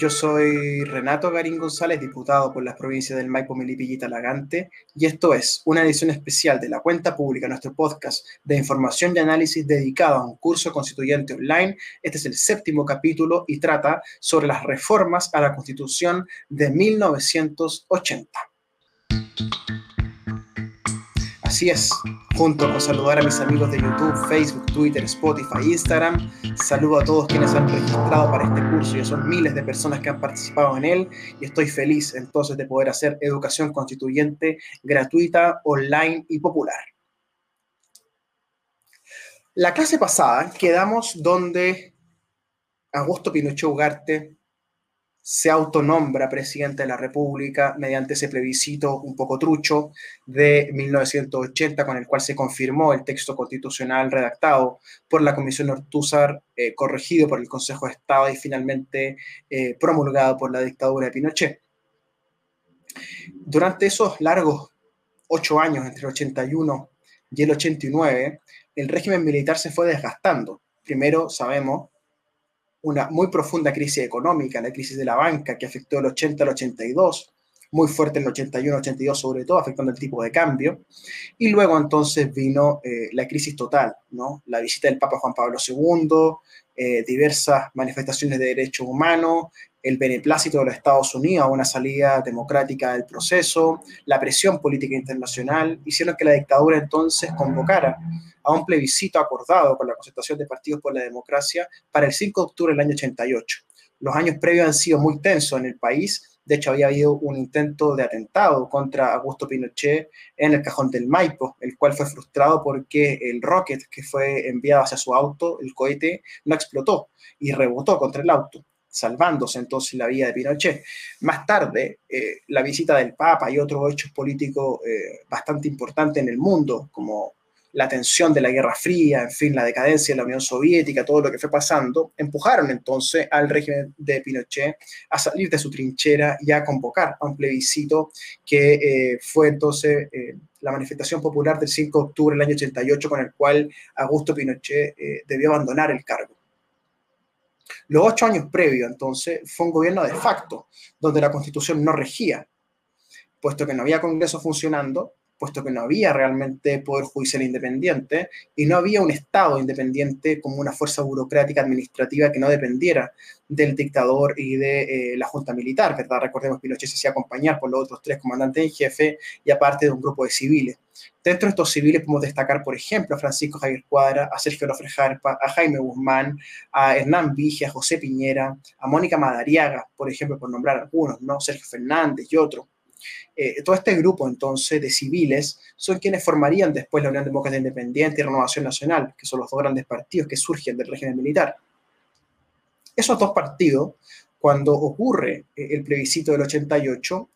Yo soy Renato Garín González, diputado por las provincias del Maipo, Melipilla y Talagante, y esto es una edición especial de la cuenta pública, nuestro podcast de información y análisis dedicado a un curso constituyente online. Este es el séptimo capítulo y trata sobre las reformas a la Constitución de 1980. Así es, junto con saludar a mis amigos de YouTube, Facebook, Twitter, Spotify, Instagram, saludo a todos quienes han registrado para este curso, ya son miles de personas que han participado en él y estoy feliz entonces de poder hacer educación constituyente gratuita, online y popular. La clase pasada quedamos donde Augusto Pinochet Ugarte se autonombra presidente de la República mediante ese plebiscito un poco trucho de 1980 con el cual se confirmó el texto constitucional redactado por la Comisión Ortúzar, eh, corregido por el Consejo de Estado y finalmente eh, promulgado por la dictadura de Pinochet. Durante esos largos ocho años, entre el 81 y el 89, el régimen militar se fue desgastando. Primero, sabemos, una muy profunda crisis económica, la crisis de la banca que afectó el 80 al 82, muy fuerte en el 81-82 sobre todo, afectando el tipo de cambio. Y luego entonces vino eh, la crisis total, ¿no? La visita del Papa Juan Pablo II, eh, diversas manifestaciones de derechos humanos, el beneplácito de los Estados Unidos a una salida democrática del proceso, la presión política internacional, hicieron que la dictadura entonces convocara a un plebiscito acordado con la concentración de partidos por la democracia para el 5 de octubre del año 88. Los años previos han sido muy tensos en el país. De hecho, había habido un intento de atentado contra Augusto Pinochet en el cajón del Maipo, el cual fue frustrado porque el rocket que fue enviado hacia su auto, el cohete, no explotó y rebotó contra el auto salvándose entonces la vida de Pinochet. Más tarde, eh, la visita del Papa y otros hechos políticos eh, bastante importantes en el mundo, como la tensión de la Guerra Fría, en fin, la decadencia de la Unión Soviética, todo lo que fue pasando, empujaron entonces al régimen de Pinochet a salir de su trinchera y a convocar a un plebiscito que eh, fue entonces la manifestación popular del 5 de octubre del año 88 con el cual Augusto Pinochet debió abandonar el cargo. Los ocho años previos, entonces, fue un gobierno de facto, donde la constitución no regía, puesto que no había Congreso funcionando, puesto que no había realmente poder judicial independiente y no había un Estado independiente como una fuerza burocrática administrativa que no dependiera del dictador y de eh, la junta militar, ¿verdad? Recordemos que Pinochet se hacía acompañar por los otros tres comandantes en jefe y aparte de un grupo de civiles. Dentro de estos civiles podemos destacar, por ejemplo, a Francisco Javier Cuadra, a Sergio López Jarpa, a Jaime Guzmán, a Hernán Vigia, a José Piñera, a Mónica Madariaga, por ejemplo, por nombrar algunos, ¿no? Sergio Fernández y otros. Eh, todo este grupo entonces de civiles son quienes formarían después la Unión Demócrata Independiente y Renovación Nacional, que son los dos grandes partidos que surgen del régimen militar. Esos dos partidos, cuando ocurre eh, el plebiscito del 88,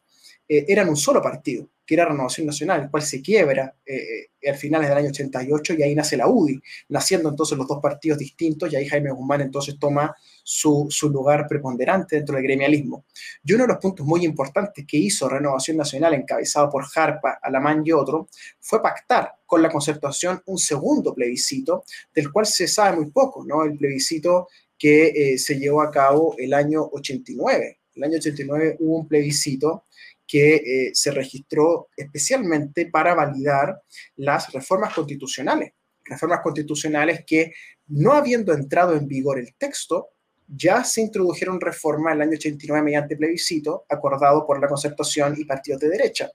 eh, eran un solo partido, que era Renovación Nacional, el cual se quiebra eh, eh, al finales del año 88 y ahí nace la UDI, naciendo entonces los dos partidos distintos y ahí Jaime Guzmán entonces toma su, su, lugar preponderante dentro del gremialismo. Y uno de los puntos muy importantes que hizo Renovación Nacional, encabezado por Jarpa, Alamán y otro, fue pactar con la concertación un segundo plebiscito, del cual se sabe muy poco, ¿no? El plebiscito que se llevó a cabo el año 89. El año 89 hubo un plebiscito que eh, se registró especialmente para validar las reformas constitucionales. Reformas constitucionales que, no habiendo entrado en vigor el texto, ya se introdujeron reformas en el año 89 mediante plebiscito acordado por la concertación y partidos de derecha.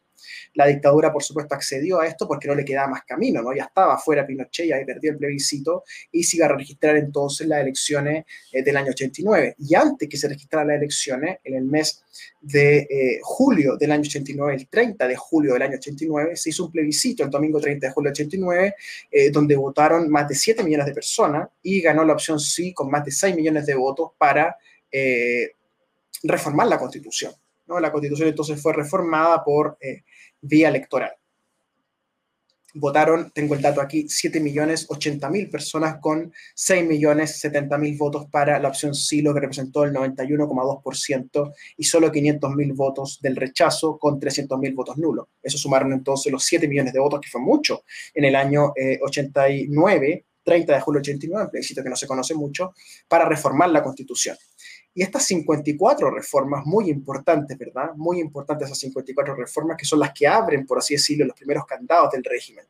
La dictadura, por supuesto, accedió a esto porque no le quedaba más camino, ¿no? Ya estaba fuera Pinochet, y perdió el plebiscito y se iba a registrar entonces las elecciones eh, del año 89. Y antes que se registraran las elecciones, en el mes de eh, julio del año 89, el 30 de julio del año 89, se hizo un plebiscito el domingo 30 de julio del 89, eh, donde votaron más de 7 millones de personas y ganó la opción sí con más de 6 millones de votos para reformar la constitución. ¿No? La constitución entonces fue reformada por vía electoral. Votaron, tengo el dato aquí, 7.080.000 personas con 6.070.000 votos para la opción sí, lo que representó el 91,2%, y solo 500.000 votos del rechazo con 300.000 votos nulos. Eso sumaron entonces los 7 millones de votos, que fue mucho, en el año 89, 30 de julio 89, un plebiscito que no se conoce mucho, para reformar la constitución. Y estas 54 reformas, muy importantes, ¿verdad? Muy importantes esas 54 reformas que son las que abren, por así decirlo, los primeros candados del régimen.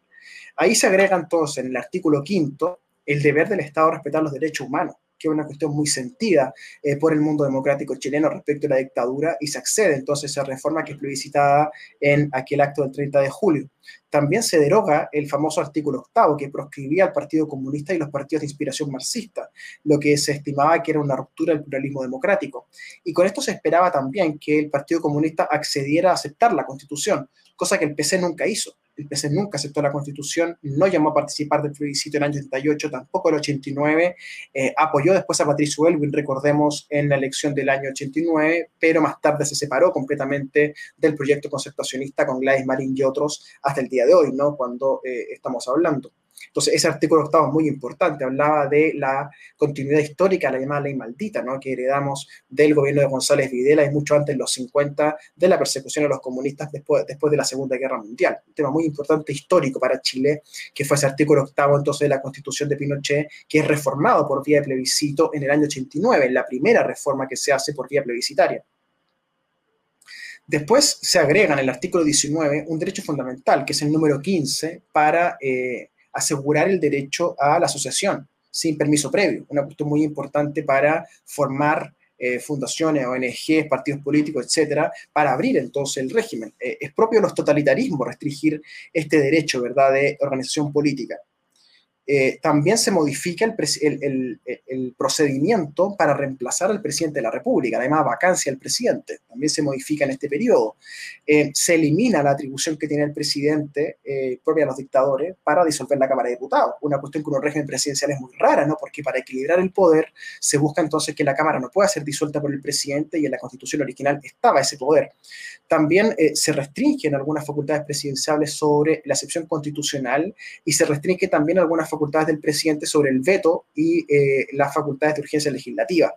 Ahí se agrega entonces en el artículo quinto el deber del Estado a respetar los derechos humanos que es una cuestión muy sentida eh, por el mundo democrático chileno respecto a la dictadura y se accede entonces a esa reforma que es plebiscitada en aquel acto del 30 de julio. También se deroga el famoso artículo octavo que proscribía al Partido Comunista y los partidos de inspiración marxista, lo que se estimaba que era una ruptura del pluralismo democrático. Y con esto se esperaba también que el Partido Comunista accediera a aceptar la Constitución, cosa que el PC nunca hizo el PC nunca aceptó la constitución, no llamó a participar del plebiscito en el año 88, tampoco el 89, eh, apoyó después a Patricio Elwin, recordemos, en la elección del año 89, pero más tarde se separó completamente del proyecto concertacionista con Gladys Marín y otros hasta el día de hoy, ¿no? Cuando eh, estamos hablando. Entonces, ese artículo octavo es muy importante, hablaba de la continuidad histórica, la llamada ley maldita, ¿no? que heredamos del gobierno de González Videla y mucho antes, en los 50, de la persecución a los comunistas después, después de la Segunda Guerra Mundial. Un tema muy importante histórico para Chile, que fue ese artículo octavo entonces de la Constitución de Pinochet, que es reformado por vía de plebiscito en el año 89, la primera reforma que se hace por vía plebiscitaria. Después se agrega en el artículo 19 un derecho fundamental, que es el número 15, para eh, asegurar el derecho a la asociación sin permiso previo, una cuestión muy importante para formar eh, fundaciones, ONGs, partidos políticos, etcétera, para abrir entonces el régimen. Eh, es propio los totalitarismos restringir este derecho, ¿verdad?, de organización política. Eh, también se modifica el, procedimiento para reemplazar al presidente de la República, además vacancia del presidente, también se modifica en este periodo. Eh, se elimina la atribución que tiene el presidente eh, propia de los dictadores para disolver la Cámara de Diputados, una cuestión que un régimen presidencial es muy rara, ¿no? porque para equilibrar el poder se busca entonces que la Cámara no pueda ser disuelta por el presidente y en la constitución original estaba ese poder. También se restringen algunas facultades presidenciales sobre la excepción constitucional y se restringe también algunas facultades facultades del presidente sobre el veto y eh, las facultades de urgencia legislativa.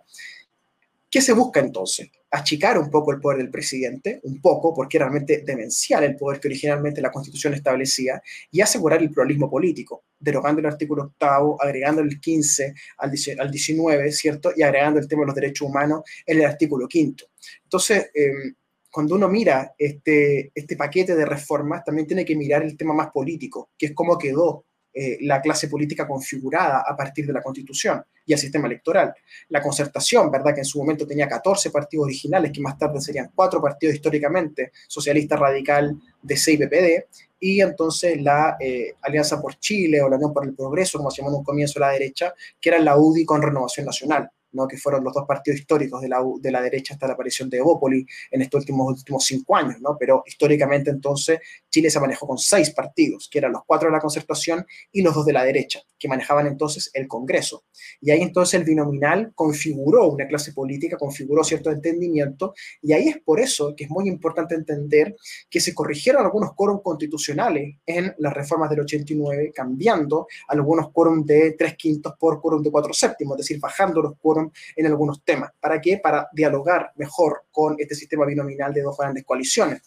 ¿Qué se busca entonces? Achicar un poco el poder del presidente, un poco, porque realmente demencial el poder que originalmente la Constitución establecía, y asegurar el pluralismo político, derogando el artículo octavo, agregando el 15 al 19, ¿cierto? Y agregando el tema de los derechos humanos en el artículo quinto. Entonces, em, cuando uno mira este, este paquete de reformas, también tiene que mirar el tema más político, que es cómo quedó eh, la clase política configurada a partir de la constitución y el sistema electoral. La concertación, ¿verdad? Que en su momento tenía 14 partidos originales, que más tarde serían cuatro partidos históricamente, socialista radical, DC y PPD, y entonces la eh, Alianza por Chile o la Unión por el Progreso, como se llamó en un comienzo la derecha, que era la UDI con Renovación Nacional que fueron los dos partidos históricos de la, de la derecha hasta la aparición de Evópoli en estos últimos, últimos cinco años, ¿no? pero históricamente entonces Chile se manejó con seis partidos, que eran los cuatro de la concertación y los dos de la derecha, que manejaban entonces el Congreso. Y ahí entonces el binominal configuró una clase política, configuró cierto entendimiento, y ahí es por eso que es muy importante entender que se corrigieron algunos quórum constitucionales en las reformas del 89, cambiando algunos quórum de tres quintos por quórum de cuatro séptimos, es decir, bajando los quórum en algunos temas. ¿Para qué? Para dialogar mejor con este sistema binominal de dos grandes coaliciones.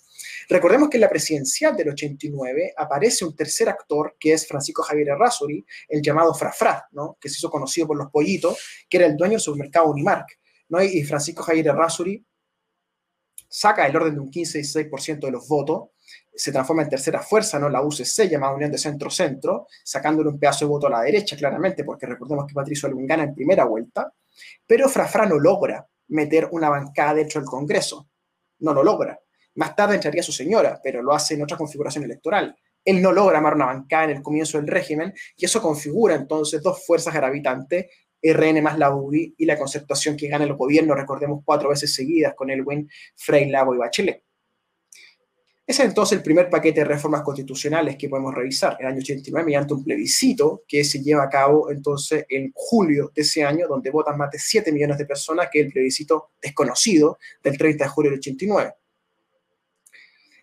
Recordemos que en la presidencial del 89 aparece un tercer actor que es Francisco Javier Errázuri, el llamado Frafra, ¿no? que se hizo conocido por los pollitos, que era el dueño del supermercado Unimark. ¿no? Y Francisco Javier Errázuri saca el orden de un 15-16% de los votos, se transforma en tercera fuerza, ¿no? La UCC, llamada Unión de Centro-Centro, sacándole un pedazo de voto a la derecha, claramente, porque recordemos que Patricio Alvin gana en primera vuelta, pero Frafra no logra meter una bancada dentro del Congreso. No lo logra. Más tarde entraría su señora, pero lo hace en otra configuración electoral. Él no logra armar una bancada en el comienzo del régimen y eso configura entonces dos fuerzas gravitantes, RN más la UDI y la concertación que gana el gobierno, recordemos cuatro veces seguidas con Elwin, Frey, Lago y Bachelet. Ese es entonces el primer paquete de reformas constitucionales que podemos revisar el año 89 mediante un plebiscito que se lleva a cabo entonces en julio de ese año, donde votan más de 7 millones de personas, que es el plebiscito desconocido del 30 de julio del 89.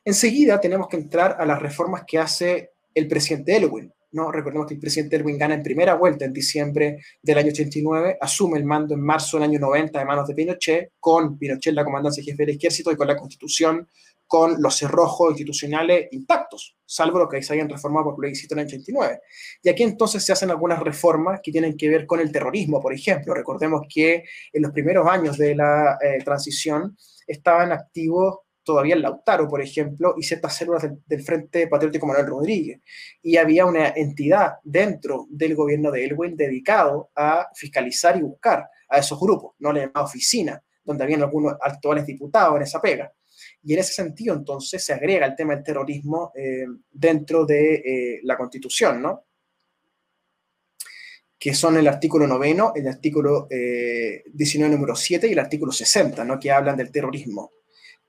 Enseguida tenemos que entrar a las reformas que hace el presidente Elwin. ¿no? Recordemos que el presidente Elwin gana en primera vuelta en diciembre del año 89, asume el mando en marzo del año 90 de manos de Pinochet, con Pinochet la comandancia jefe del ejército y con la constitución con los cerrojos institucionales intactos, salvo lo que se hayan reformado por plebiscito en el 89. Y aquí entonces se hacen algunas reformas que tienen que ver con el terrorismo, por ejemplo. Recordemos que en los primeros años de la eh, transición estaban activos todavía el Lautaro, por ejemplo, y ciertas células del, Frente Patriótico Manuel Rodríguez. Y había una entidad dentro del gobierno de Elwin dedicado a fiscalizar y buscar a esos grupos, no la llamada oficina, donde habían algunos actuales diputados en esa pega. Y en ese sentido, entonces, se agrega el tema del terrorismo eh, dentro de eh, la Constitución, ¿no? que son el artículo noveno, el artículo 19, eh, número 7 y el artículo 60, ¿no? que hablan del terrorismo.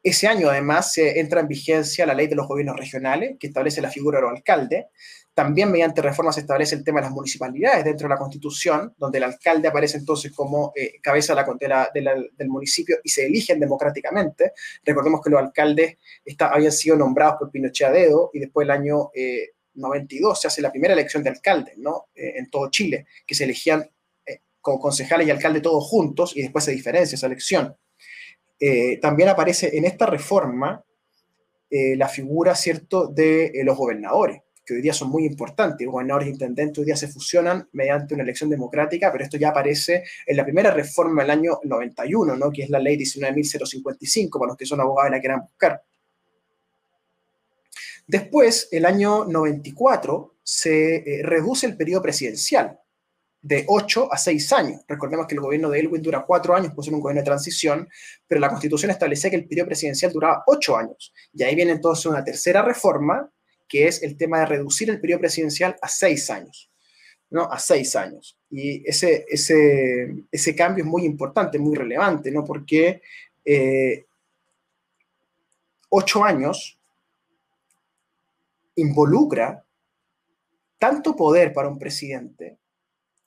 Ese año, además, se entra en vigencia la ley de los gobiernos regionales, que establece la figura del alcalde. También mediante reformas se establece el tema de las municipalidades dentro de la Constitución, donde el alcalde aparece entonces como eh, cabeza de la, del municipio y se eligen democráticamente. Recordemos que los alcaldes habían sido nombrados por Pinochet a dedo y después el año 92 eh, se hace la primera elección de alcalde ¿no? Eh, en todo Chile, que se elegían como concejales y alcalde todos juntos y después se diferencia esa elección. Eh, también aparece en esta reforma eh, la figura, ¿cierto?, de eh, los gobernadores, que hoy día son muy importantes. Gobernadores e intendentes hoy día se fusionan mediante una elección democrática, pero esto ya aparece en la primera reforma del año 91, ¿no?, que es la ley 19.055, para los que son abogados y la quieran buscar. Después, el año 94, se reduce el periodo presidencial de 8 a 6 años. Recordemos que el gobierno de Elwin dura 4 años, pues es un gobierno de transición, pero la constitución establece que el periodo presidencial duraba 8 años. Y ahí viene entonces una tercera reforma, que es el tema de reducir el periodo presidencial a 6 años. ¿no? A 6 años. Y ese, ese, ese cambio es muy importante, muy relevante, ¿no? Porque 8 eh, años involucra tanto poder para un presidente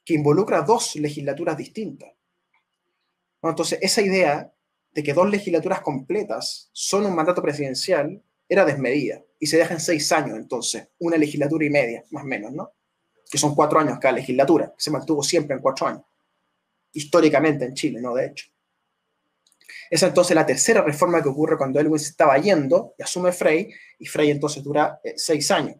que involucra dos legislaturas distintas. Entonces, esa idea de que dos legislaturas completas son un mandato presidencial era desmedida y se deja en seis años, entonces, una legislatura y media, más o menos, ¿no? Que son cuatro años cada legislatura, se mantuvo siempre en cuatro años, históricamente en Chile, ¿no? De hecho. Esa entonces la tercera reforma que ocurre cuando Elwin estaba yendo y asume Frey, y Frey entonces dura eh, seis años.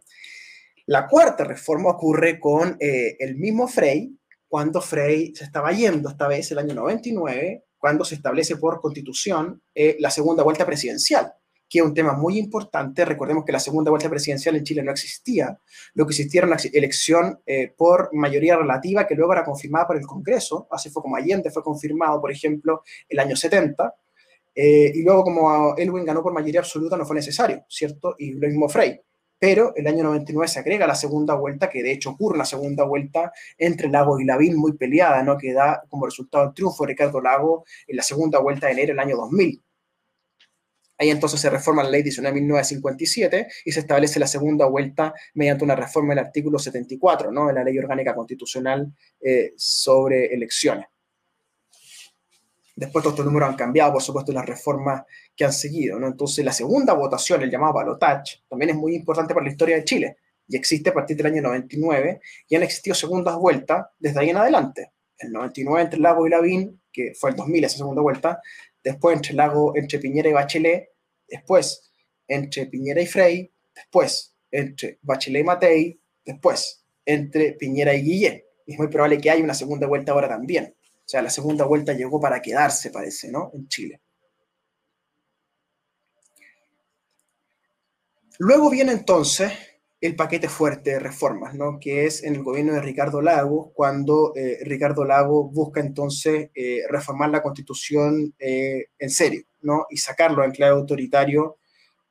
La cuarta reforma ocurre con eh, el mismo Frey, cuando Frey se estaba yendo, esta vez el año 99, cuando se establece por constitución eh, la segunda vuelta presidencial, que es un tema muy importante. Recordemos que la segunda vuelta presidencial en Chile no existía. Lo que existía era una elección eh, por mayoría relativa que luego era confirmada por el Congreso. Así fue como Allende fue confirmado, por ejemplo, el año 70. y luego como Elwin ganó por mayoría absoluta no fue necesario, ¿cierto? Y lo mismo Frey pero el año 99 se agrega la segunda vuelta, que de hecho ocurre la segunda vuelta entre Lago y Lavín, muy peleada, ¿no? que da como resultado el triunfo de Ricardo Lago en la segunda vuelta de enero del año 2000. Ahí entonces se reforma la ley 19.957 y se establece la segunda vuelta mediante una reforma del artículo 74 ¿no? de la ley orgánica constitucional eh, sobre elecciones. Después todos estos números han cambiado, por supuesto, las reformas que han seguido. ¿no? Entonces, la segunda votación, el llamado balotage, también es muy importante para la historia de Chile y existe a partir del año 99 y han existido segundas vueltas desde ahí en adelante. El 99 entre Lago y Lavín, que fue el 2000 esa segunda vuelta, después entre Lago, entre Piñera y Bachelet, después entre Piñera y Frey, después entre Bachelet y Matei, después entre Piñera y Guillén. Es muy probable que haya una segunda vuelta ahora también. O sea, la segunda vuelta llegó para quedarse, parece, ¿no? En Chile. Luego viene entonces el paquete fuerte de reformas, ¿no? que es en el gobierno de Ricardo Lago, cuando eh, Ricardo Lago busca entonces eh, reformar la constitución eh, en serio ¿no? y sacarlo en clave autoritario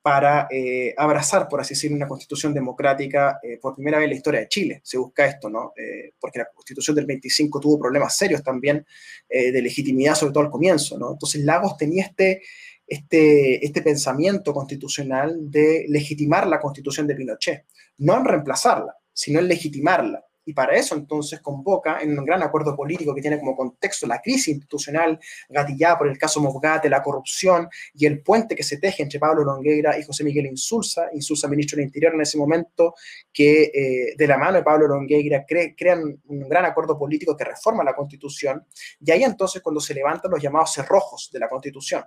para eh, abrazar, por así decirlo, una constitución democrática eh, por primera vez en la historia de Chile. Se busca esto, ¿no? Eh, porque la constitución del 25 tuvo problemas serios también de legitimidad, sobre todo al comienzo, ¿no? Entonces Lagos tenía este, este, este pensamiento constitucional de legitimar la constitución de Pinochet, no en reemplazarla, sino en legitimarla. Y para eso entonces convoca en un gran acuerdo político que tiene como contexto la crisis institucional gatillada por el caso Mosgate, la corrupción y el puente que se teje entre Pablo Longueira y José Miguel Insulza, Insulza ministro del Interior en ese momento, que eh, de la mano de Pablo Longueira crean un gran acuerdo político que reforma la constitución. Y ahí entonces cuando se levantan los llamados cerrojos de la constitución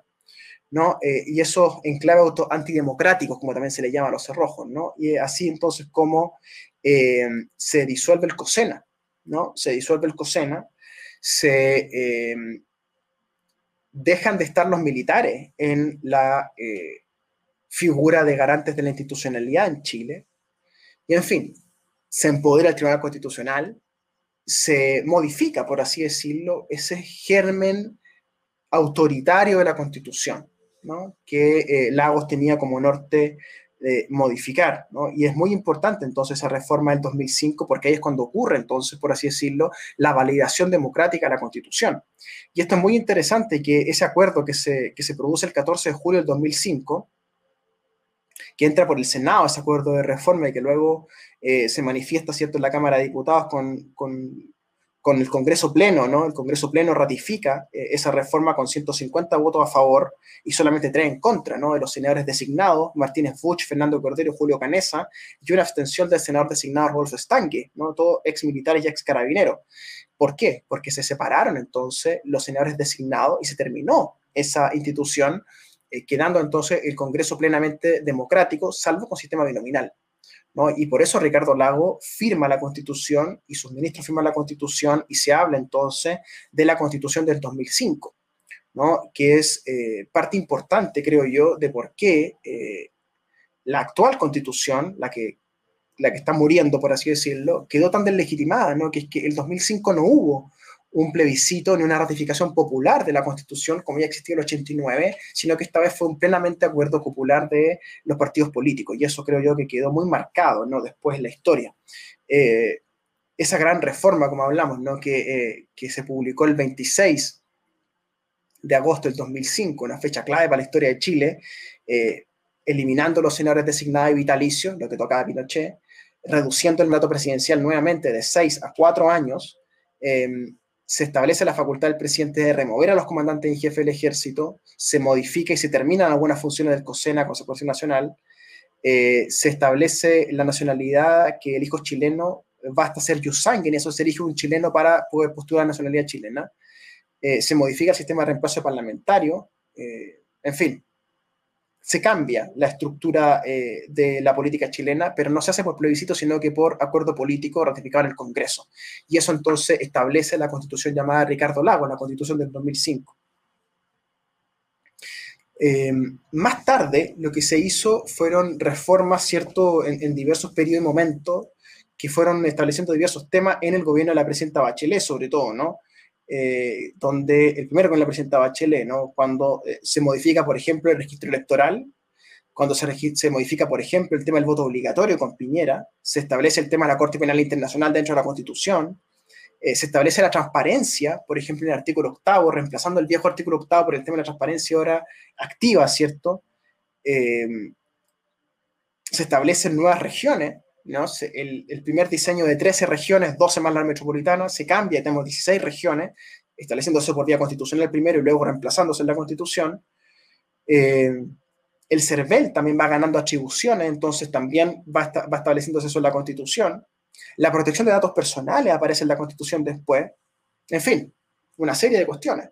¿no? Eh, y eso en clave auto antidemocráticos, como también se le llama a los cerrojos, ¿no? Y así entonces como eh, se disuelve el COSENA, ¿no? Se disuelve el COSENA, se eh, dejan de estar los militares en la figura de garantes de la institucionalidad en Chile, y en fin, se empodera el Tribunal Constitucional, se modifica, por así decirlo, ese germen autoritario de la Constitución, que eh, Lagos tenía como norte modificar. Y es muy importante entonces esa reforma del 2005 porque ahí es cuando ocurre entonces, por así decirlo, la validación democrática de la Constitución. Y esto es muy interesante que ese acuerdo que se, que se produce el 14 de julio del 2005, que entra por el Senado, ese acuerdo de reforma y que luego eh, se manifiesta, ¿cierto?, en la Cámara de Diputados con, con, con el Congreso Pleno, ¿no? El Congreso Pleno ratifica eh, esa reforma con 150 votos a favor y solamente tres en contra, ¿no? De los senadores designados, Martínez Fuch, Fernando Cordero, Julio Canesa, y una abstención del senador designado Rolfo Stanque, ¿no? Todos ex militares y ex carabineros. ¿Por qué? Porque se separaron entonces los senadores designados y se terminó esa institución, eh, quedando entonces el Congreso plenamente democrático, salvo con sistema binominal. Y por eso Ricardo Lago firma la Constitución y sus ministros firman la Constitución y se habla entonces de la Constitución del 2005, ¿no? Que es eh, parte importante, creo yo, de por qué eh, la actual Constitución, la que, la que está muriendo, por así decirlo, quedó tan deslegitimada, ¿no? Que es que el 2005 no hubo un plebiscito ni una ratificación popular de la Constitución como ya existía en el 89, sino que esta vez fue un plenamente acuerdo popular de los partidos políticos. Y eso creo yo que quedó muy marcado ¿no? después en la historia. Eh, esa gran reforma, como hablamos, ¿no? que, eh, que se publicó el 26 de agosto del 2005, una fecha clave para la historia de Chile, eh, eliminando los senadores designados y vitalicios, lo que tocaba a Pinochet, reduciendo el mandato presidencial nuevamente de 6 a 4 años, se establece la facultad del presidente de remover a los comandantes en jefe del ejército, se modifica y se terminan algunas funciones del COSENA, Consecuencia Nacional, eh, se establece la nacionalidad que el hijo chileno basta ser y eso se elige un chileno para poder postular la nacionalidad chilena, eh, se modifica el sistema de reemplazo parlamentario, eh, en fin, se cambia la estructura eh, de la política chilena, pero no se hace por plebiscito, sino que por acuerdo político ratificado en el Congreso. Y eso entonces establece la constitución llamada Ricardo Lago, la constitución del 2005. Eh, más tarde, lo que se hizo fueron reformas, ¿cierto?, en, diversos periodos y momentos que fueron estableciendo diversos temas en el gobierno de la presidenta Bachelet, sobre todo, ¿no? Eh, donde el primero con la presidenta Bachelet, ¿no? cuando eh, se modifica, por ejemplo, el registro electoral, cuando se, se, modifica, por ejemplo, el tema del voto obligatorio con Piñera, se establece el tema de la Corte Penal Internacional dentro de la Constitución, eh, se establece la transparencia, por ejemplo, en el artículo octavo, reemplazando el viejo artículo octavo por el tema de la transparencia ahora activa, ¿cierto? se establecen nuevas regiones, el, primer diseño de 13 regiones, 12 más la metropolitana, se cambia, tenemos 16 regiones, estableciéndose por vía constitucional primero y luego reemplazándose en la constitución. Eh, el CERVEL también va ganando atribuciones, entonces también va, va estableciéndose eso en la constitución. La protección de datos personales aparece en la constitución después. En fin, una serie de cuestiones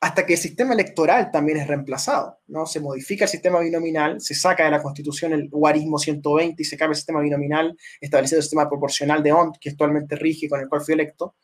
hasta que el sistema electoral también es reemplazado, ¿no? Se modifica el sistema binominal, se saca de la Constitución el guarismo 120 y se cambia el sistema binominal, estableciendo el sistema proporcional de ONT, que actualmente rige con el cual fue electo,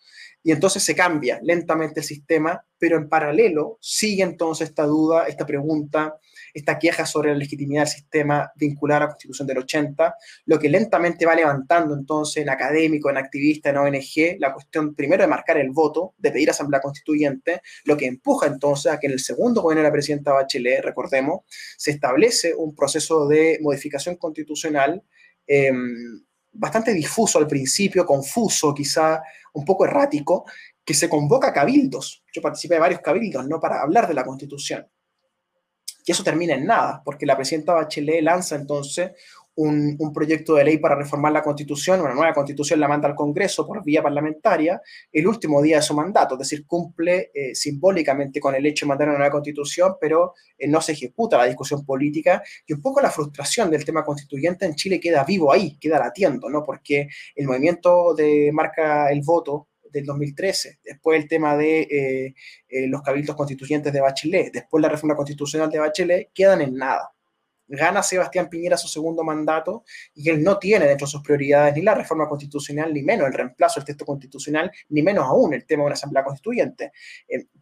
y entonces se cambia lentamente el sistema, pero en paralelo sigue entonces esta duda, esta pregunta, esta queja sobre la legitimidad del sistema vincular a la Constitución del 80, lo que lentamente va levantando entonces en académico, en activista, en ONG, la cuestión primero de marcar el voto, de pedir asamblea constituyente, lo que empuja entonces a que en el segundo gobierno de la presidenta Bachelet, recordemos, se establece un proceso de modificación constitucional em, bastante difuso al principio, confuso, quizá un poco errático, que se convoca a cabildos. Yo participé de varios cabildos, ¿no? Para hablar de la Constitución que eso termina en nada, porque la presidenta Bachelet lanza entonces un, proyecto de ley para reformar la constitución, una nueva constitución la manda al Congreso por vía parlamentaria el último día de su mandato, es decir, cumple eh, simbólicamente con el hecho de mandar una nueva constitución, pero eh, no se ejecuta la discusión política y un poco la frustración del tema constituyente en Chile queda vivo ahí, queda latiendo, ¿no? Porque el movimiento de marca el voto del 2013, después el tema de eh, los cabildos constituyentes de Bachelet, después la reforma constitucional de Bachelet, quedan en nada. Gana Sebastián Piñera su segundo mandato y él no tiene dentro de sus prioridades ni la reforma constitucional, ni menos el reemplazo del texto constitucional, ni menos aún el tema de una asamblea constituyente.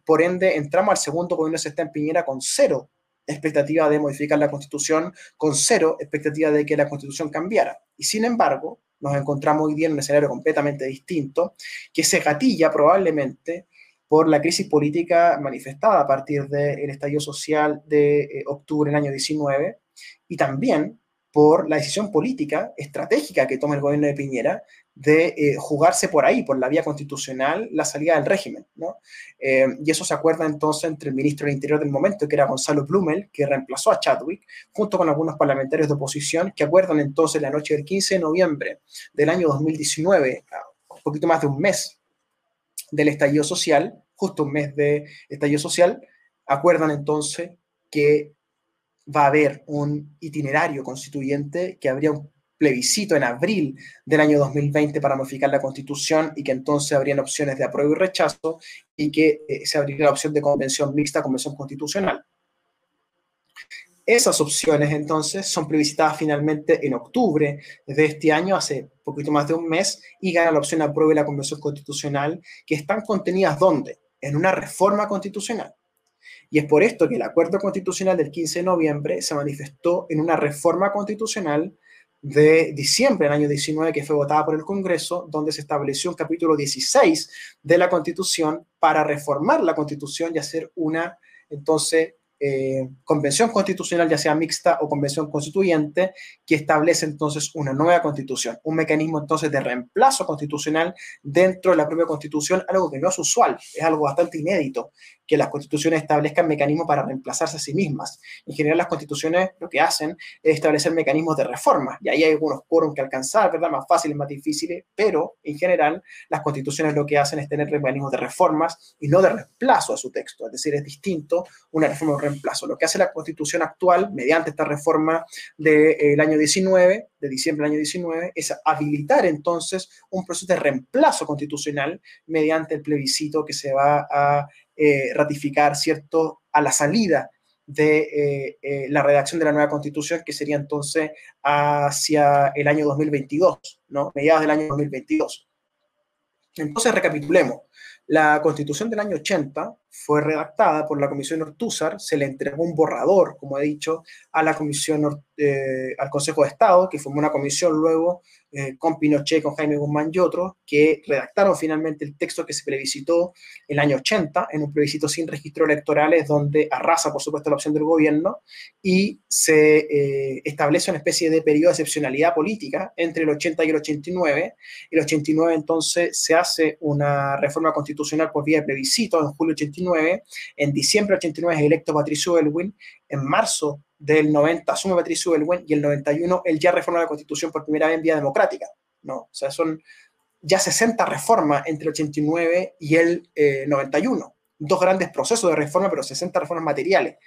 por ende, entramos al segundo gobierno de Sebastián Piñera con cero expectativa de modificar la constitución, con cero expectativa de que la constitución cambiara. Y sin embargo, nos encontramos hoy día en un escenario completamente distinto, que se gatilla probablemente por la crisis política manifestada a partir del estallido social de eh, octubre del año 19 y también por la decisión política estratégica que toma el gobierno de Piñera de eh, jugarse por ahí, por la vía constitucional, la salida del régimen. ¿no? Eh, y eso se acuerda entonces entre el ministro del Interior del momento, que era Gonzalo Blumel, que reemplazó a Chadwick, junto con algunos parlamentarios de oposición, que acuerdan entonces la noche del 15 de noviembre del año 2019, un poquito más de un mes del estallido social, justo un mes de estallido social, acuerdan entonces que va a haber un itinerario constituyente, que habría un plebiscito en abril del año 2020 para modificar la constitución y que entonces habrían opciones de apruebo y rechazo y que eh, se abriría la opción de convención mixta, convención constitucional. Esas opciones entonces son plebiscitadas finalmente en octubre de este año, hace poquito más de un mes, y gana la opción y la convención constitucional, que están contenidas ¿dónde? En una reforma constitucional. Y es por esto que el acuerdo constitucional del 15 de noviembre se manifestó en una reforma constitucional de diciembre del año 19 que fue votada por el Congreso, donde se estableció un capítulo 16 de la Constitución para reformar la Constitución y hacer una, entonces, eh, convención constitucional, ya sea mixta o convención constituyente, que establece entonces una nueva constitución, un mecanismo entonces de reemplazo constitucional dentro de la propia constitución, algo que no es usual, es algo bastante inédito, que las constituciones establezcan mecanismos para reemplazarse a sí mismas. En general, las constituciones lo que hacen es establecer mecanismos de reforma, y ahí hay algunos quórum que alcanzar, ¿verdad? Más fáciles, más difíciles, pero en general las constituciones lo que hacen es tener mecanismos de reformas y no de reemplazo a su texto, es decir, es distinto una reforma reemplazo. Lo que hace la constitución actual, mediante esta reforma del año 19, de diciembre del año 19, es habilitar entonces un proceso de reemplazo constitucional mediante el plebiscito que se va a eh, ratificar, ¿cierto?, a la salida de eh, eh, la redacción de la nueva constitución, que sería entonces hacia el año 2022, ¿no? Mediados del año 2022. Entonces, recapitulemos. La constitución del año 80 fue redactada por la Comisión Ortúzar, se le entregó un borrador, como he dicho, a la Comisión, eh, al Consejo de Estado, que formó una comisión luego eh, con Pinochet, con Jaime Guzmán y otros, que redactaron finalmente el texto que se plebiscitó el año 80, en un plebiscito sin registro electorales, donde arrasa, por supuesto, la opción del gobierno y se eh, establece una especie de periodo de excepcionalidad política entre el 80 y el 89. El 89 entonces se hace una reforma constitucional por vía de plebiscito en julio 89, en diciembre 89 es electo Patricio Elwin, en marzo del 90 asume Patricio Belwen y el 91 él ya reforma la Constitución por primera vez en vía democrática. ¿no? O sea, son ya 60 reformas entre el 89 y el 91. Eh, Dos grandes procesos de reforma, pero 60 reformas materiales.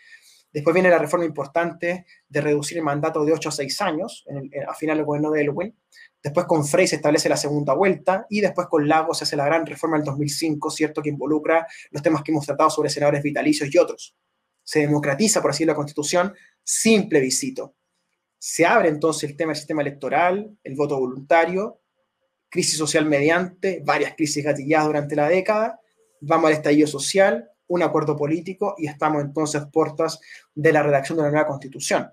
Después viene la reforma importante de reducir el mandato de 8 a 6 años, a final del gobierno de Elwin. Después con Frey se establece la segunda vuelta y después con Lagos se hace la gran reforma del 2005, ¿cierto? Que involucra los temas que hemos tratado sobre senadores vitalicios y otros. Se democratiza, por así decirlo, la constitución sin plebiscito. Se abre entonces el tema del sistema electoral, el voto voluntario, crisis social mediante, varias crisis gatilladas durante la década, vamos al estallido social, un acuerdo político y estamos entonces puertas de la redacción de una nueva constitución.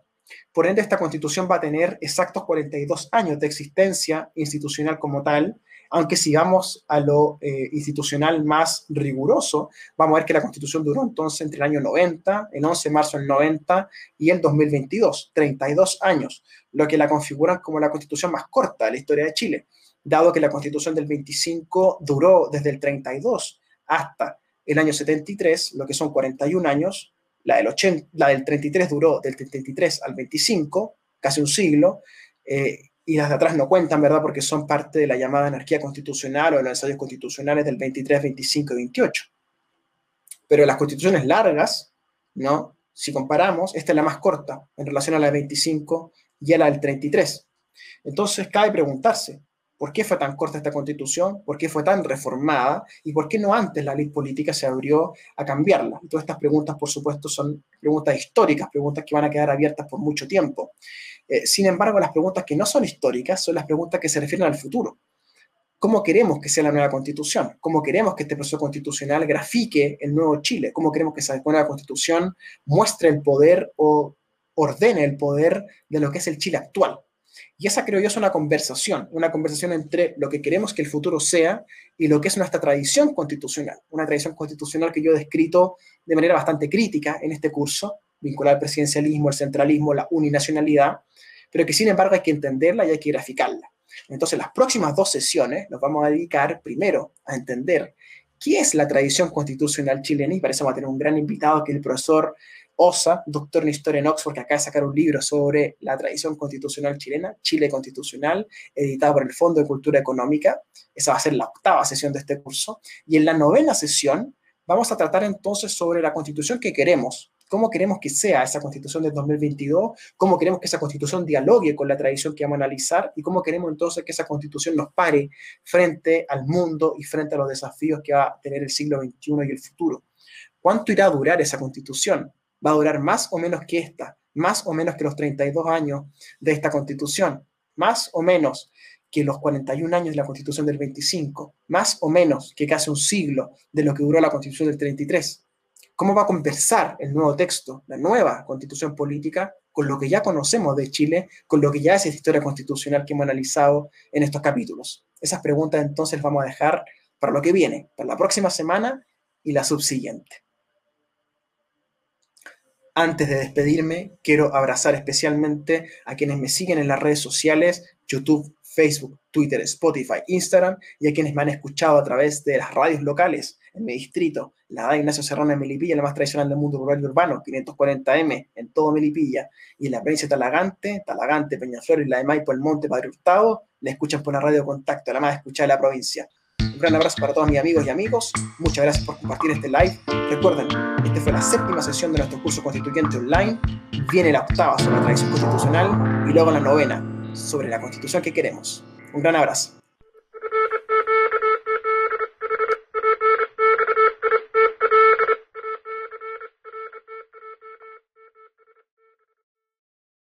Por ende, esta constitución va a tener exactos 42 años de existencia institucional como tal, aunque si vamos a lo eh, institucional más riguroso, vamos a ver que la constitución duró entonces entre el año 90, el 11 de marzo del 90 y el 2022, 32 años, lo que la configuran como la constitución más corta de la historia de Chile, dado que la constitución del 25 duró desde el 32 hasta el año 73, lo que son 41 años, la del, 80, la del 33 duró del 33 al 25, casi un siglo, eh, y las de atrás no cuentan, ¿verdad? Porque son parte de la llamada anarquía constitucional o de los ensayos constitucionales del 23, 25 y 28. Pero las constituciones largas, ¿no? Si comparamos, esta es la más corta en relación a la del 25 y a la del 33. Entonces, cabe preguntarse, ¿Por qué fue tan corta esta constitución? ¿Por qué fue tan reformada? ¿Y por qué no antes la ley política se abrió a cambiarla? Todas estas preguntas, por supuesto, son preguntas históricas, preguntas que van a quedar abiertas por mucho tiempo. Eh, sin embargo, las preguntas que no son históricas son las preguntas que se refieren al futuro. ¿Cómo queremos que sea la nueva constitución? ¿Cómo queremos que este proceso constitucional grafique el nuevo Chile? ¿Cómo queremos que esa nueva constitución muestre el poder o ordene el poder de lo que es el Chile actual? Y esa creo yo es una conversación, una conversación entre lo que queremos que el futuro sea y lo que es nuestra tradición constitucional, una tradición constitucional que yo he descrito de manera bastante crítica en este curso, vinculada al presidencialismo, al centralismo, la uninacionalidad, pero que sin embargo hay que entenderla y hay que graficarla. Entonces, las próximas dos sesiones nos vamos a dedicar primero a entender qué es la tradición constitucional chilena y para eso vamos a tener un gran invitado que el profesor Osa, doctor en historia en Oxford, que acaba de sacar un libro sobre la tradición constitucional chilena, Chile Constitucional, editado por el Fondo de Cultura Económica. Esa va a ser la octava sesión de este curso. Y en la novena sesión vamos a tratar entonces sobre la constitución que queremos, cómo queremos que sea esa constitución del 2022, cómo queremos que esa constitución dialogue con la tradición que vamos a analizar y cómo queremos entonces que esa constitución nos pare frente al mundo y frente a los desafíos que va a tener el siglo XXI y el futuro. ¿Cuánto irá a durar esa constitución? Va a durar más o menos que esta, más o menos que los 32 años de esta constitución, más o menos que los 41 años de la constitución del 25, más o menos que casi un siglo de lo que duró la constitución del 33. ¿Cómo va a conversar el nuevo texto, la nueva constitución política, con lo que ya conocemos de Chile, con lo que ya es historia constitucional que hemos analizado en estos capítulos? Esas preguntas entonces las vamos a dejar para lo que viene, para la próxima semana y la subsiguiente. Antes de despedirme, quiero abrazar especialmente a quienes me siguen en las redes sociales, YouTube, Facebook, Twitter, Spotify, Instagram, y a quienes me han escuchado a través de las radios locales en mi distrito, la de Ignacio Serrano en Melipilla, la más tradicional del mundo rural y urbano, 540M en todo Melipilla, y en la provincia de Talagante, Talagante, Peñaflor y la de Maipo, el Monte, Padre Hurtado, la escuchan por la radio Contacto, la más escuchada de la provincia. Un gran abrazo para todos mis amigos y amigos. Muchas gracias por compartir este live. Recuerden, esta fue la séptima sesión de nuestro curso constituyente online. Viene la octava sobre la tradición constitucional y luego la novena sobre la constitución que queremos. Un gran abrazo.